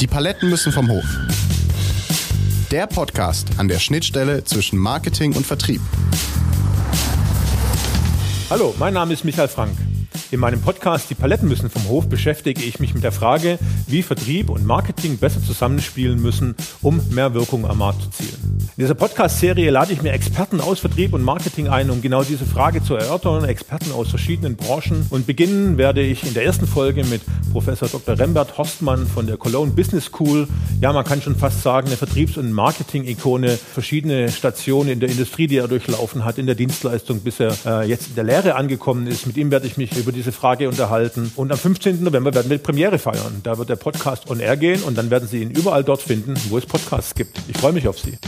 Die Paletten müssen vom Hof. Der Podcast an der Schnittstelle zwischen Marketing und Vertrieb. Hallo, mein Name ist Michael Frank. In meinem Podcast Die Paletten müssen vom Hof beschäftige ich mich mit der Frage, wie Vertrieb und Marketing besser zusammenspielen müssen, um mehr Wirkung am Markt zu zielen. In dieser Podcast-Serie lade ich mir Experten aus Vertrieb und Marketing ein, um genau diese Frage zu erörtern, Experten aus verschiedenen Branchen. Und beginnen werde ich in der ersten Folge mit Professor Dr. Rembert Horstmann von der Cologne Business School. Ja, man kann schon fast sagen, eine Vertriebs- und Marketing-Ikone, verschiedene Stationen in der Industrie, die er durchlaufen hat, in der Dienstleistung, bis er äh, jetzt in der Lehre angekommen ist. Mit ihm werde ich mich über die diese Frage unterhalten. Und am 15. November werden wir Premiere feiern. Da wird der Podcast on Air gehen und dann werden Sie ihn überall dort finden, wo es Podcasts gibt. Ich freue mich auf Sie.